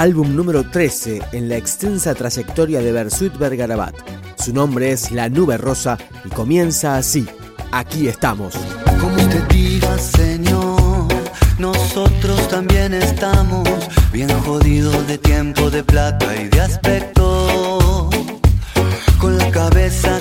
álbum número 13 en la extensa trayectoria de Bersuit Bergarabat. Su nombre es La Nube Rosa y comienza así. Aquí estamos. Como usted diga, Señor, nosotros también estamos bien jodidos de tiempo, de plata y de aspecto. Con la cabeza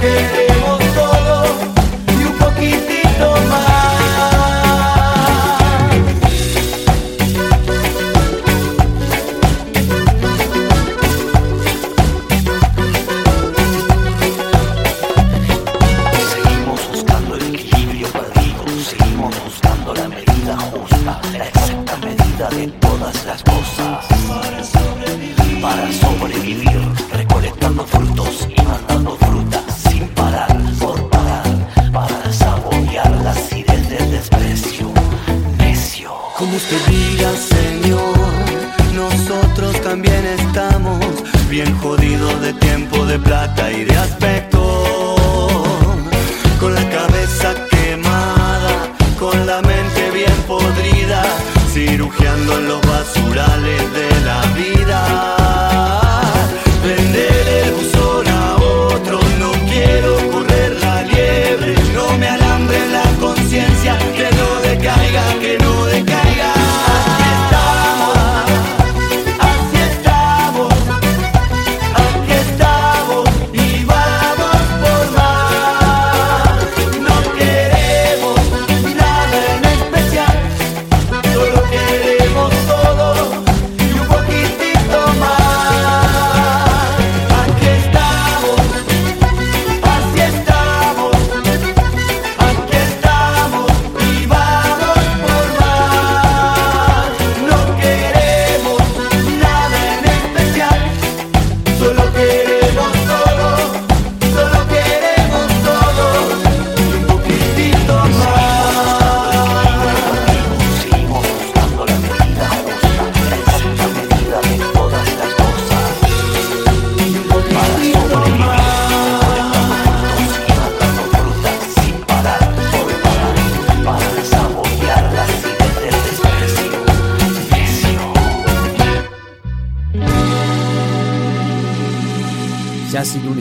que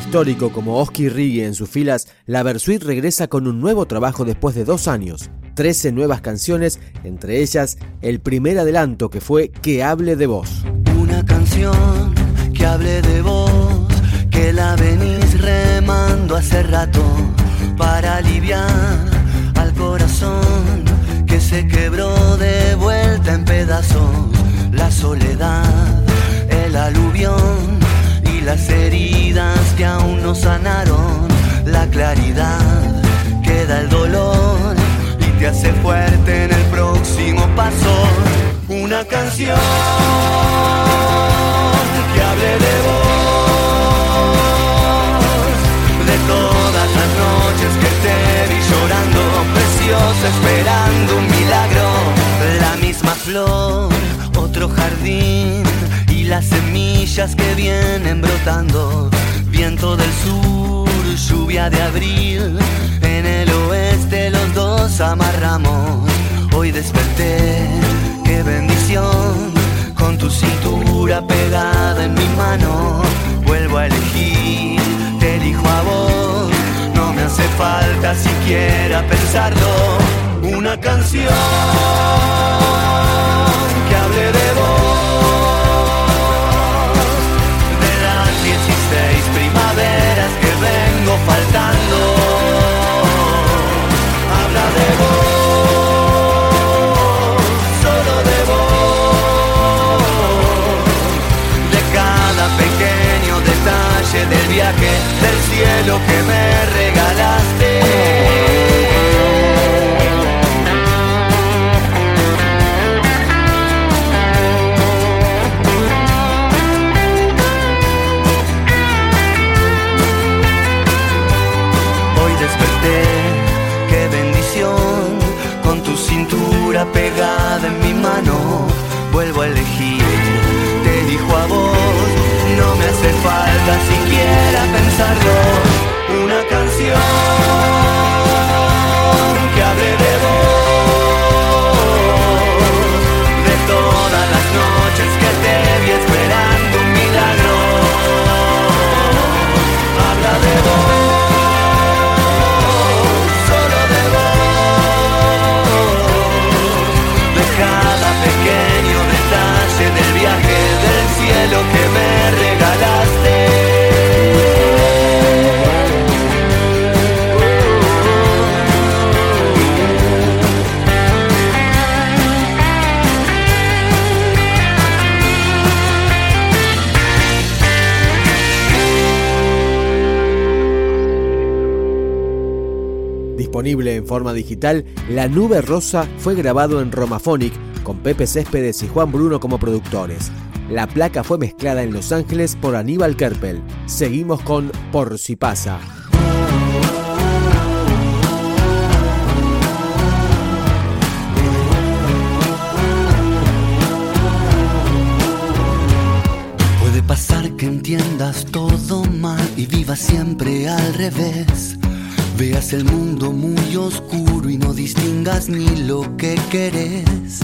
histórico como Oski Rigge en sus filas, la Versuit regresa con un nuevo trabajo después de dos años. 13 nuevas canciones, entre ellas el primer adelanto que fue Que hable de vos. Una canción que hable de vos, que la venís remando hace rato para aliviar al corazón que se quebró de vuelta en pedazos. La soledad, el aluvión las heridas que aún no sanaron, la claridad queda el dolor y te hace fuerte en el próximo paso. Una canción que hable de vos, de todas las noches que te vi llorando, preciosa, esperando un milagro, la misma flor, otro jardín las semillas que vienen brotando, viento del sur, lluvia de abril, en el oeste los dos amarramos, hoy desperté, qué bendición, con tu cintura pegada en mi mano, vuelvo a elegir, te elijo a vos, no me hace falta siquiera pensarlo, una canción que hable de vos, que vengo faltando, habla de vos, solo de vos, de cada pequeño detalle del viaje del cielo que me pegada en mi mano, vuelvo a elegir, te elijo a vos, no me hace falta siquiera pensarlo, En forma digital, La Nube Rosa fue grabado en Romaphonic con Pepe Céspedes y Juan Bruno como productores. La placa fue mezclada en Los Ángeles por Aníbal Kerpel. Seguimos con Por si pasa. Puede pasar que entiendas todo mal y vivas siempre al revés. Veas el mundo muy oscuro y no distingas ni lo que querés.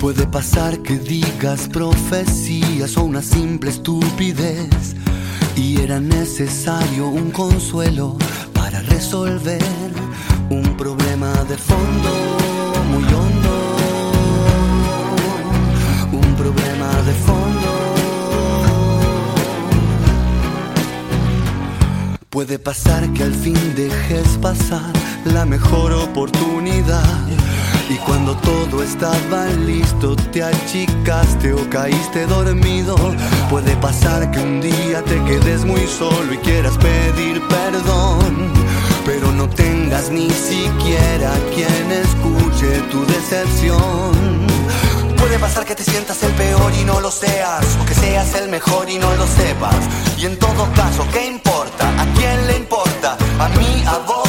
Puede pasar que digas profecías o una simple estupidez. Y era necesario un consuelo para resolver un problema de fondo muy hondo. Un problema de fondo. Puede pasar que al fin dejes pasar la mejor oportunidad. Y cuando todo estaba listo te achicaste o caíste dormido. Puede pasar que un día te quedes muy solo y quieras pedir perdón. Pero no tengas ni siquiera quien escuche tu decepción. Puede pasar que te sientas el peor y no lo seas, o que seas el mejor y no lo sepas. Y en todo caso, ¿qué importa? ¿A mí,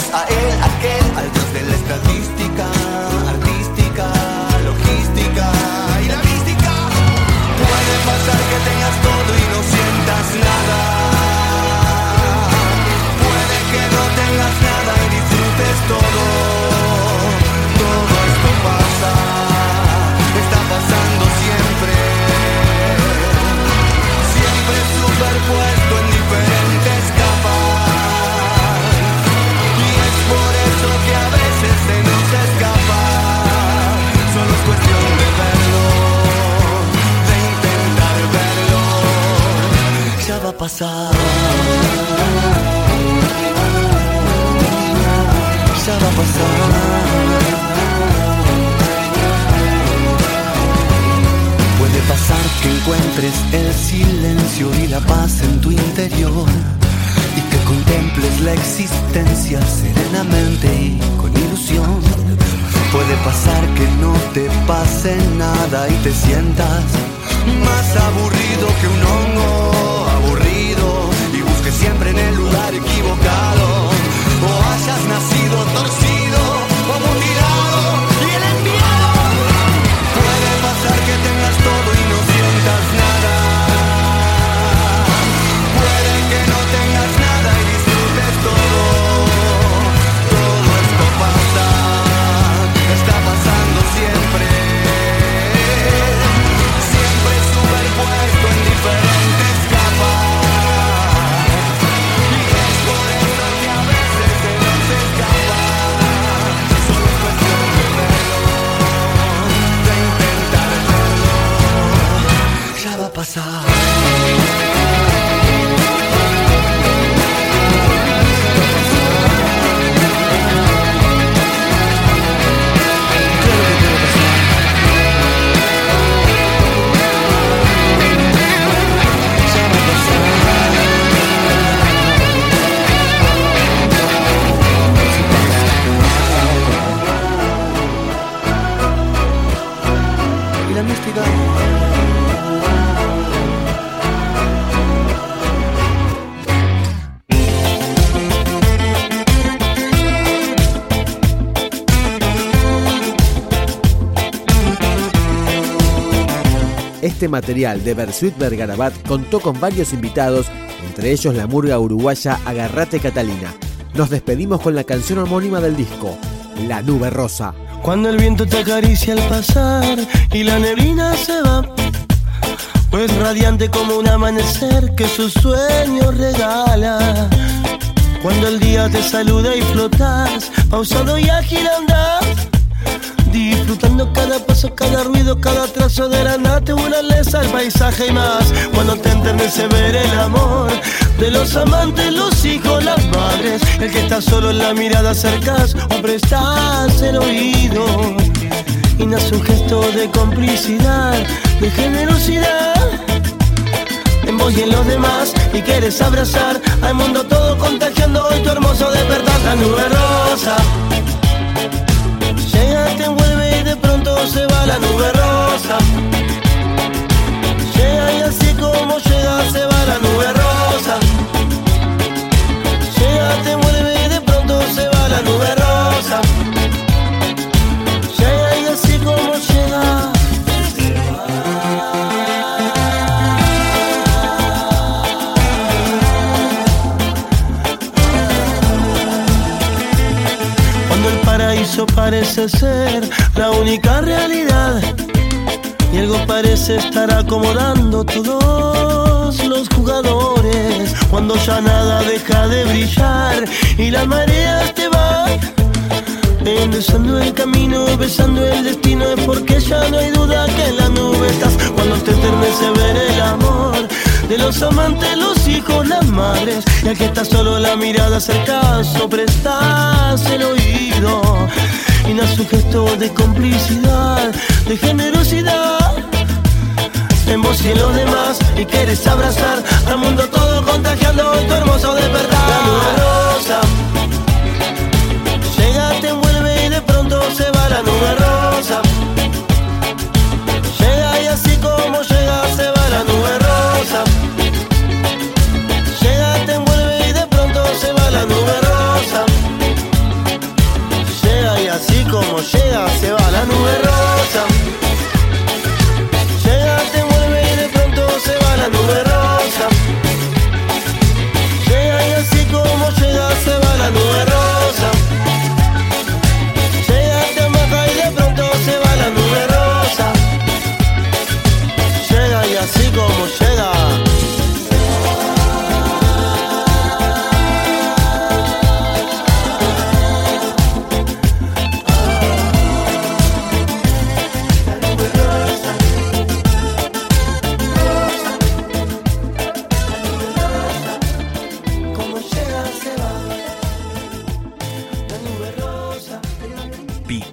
Puede pasar que encuentres el silencio y la paz en tu interior y que contemples la existencia serenamente y con ilusión. Puede pasar que no te pase nada y te sientas más aburrido que un hongo aburrido y busques siempre en el lugar equivocado Este material de Bersuit Bergarabat contó con varios invitados, entre ellos la murga uruguaya Agarrate Catalina. Nos despedimos con la canción homónima del disco, La Nube Rosa. Cuando el viento te acaricia al pasar y la neblina se va, pues radiante como un amanecer que sus sueños regala. Cuando el día te saluda y flotas, pausado y ágil andás, disfrutando cada paso, cada ruido, cada trazo de la naturaleza, el paisaje y más. Cuando te enternece ver el amor de los amantes, los hijos, las madres, el que está solo en la mirada acercas o prestas el oído. Y nace un gesto de complicidad, de generosidad en vos y en los demás y quieres abrazar al mundo todo contagiando hoy tu hermoso despertar la nube rosa la nube rosa parece ser la única realidad y algo parece estar acomodando todos los jugadores. Cuando ya nada deja de brillar y las mareas te van endulzando el camino, besando el destino, es porque ya no hay duda que en la nube estás. Cuando te enternece ver el amor de los amantes, los hijos, las madres, y al que está solo la mirada cerca, prestas el oído. Un gesto de complicidad, de generosidad en vos en los demás y quieres abrazar al mundo todo contagiando tu hermoso despertar. La nube rosa llega, te envuelve y de pronto se va la nube rosa. Llega y así como llega se va la nube rosa.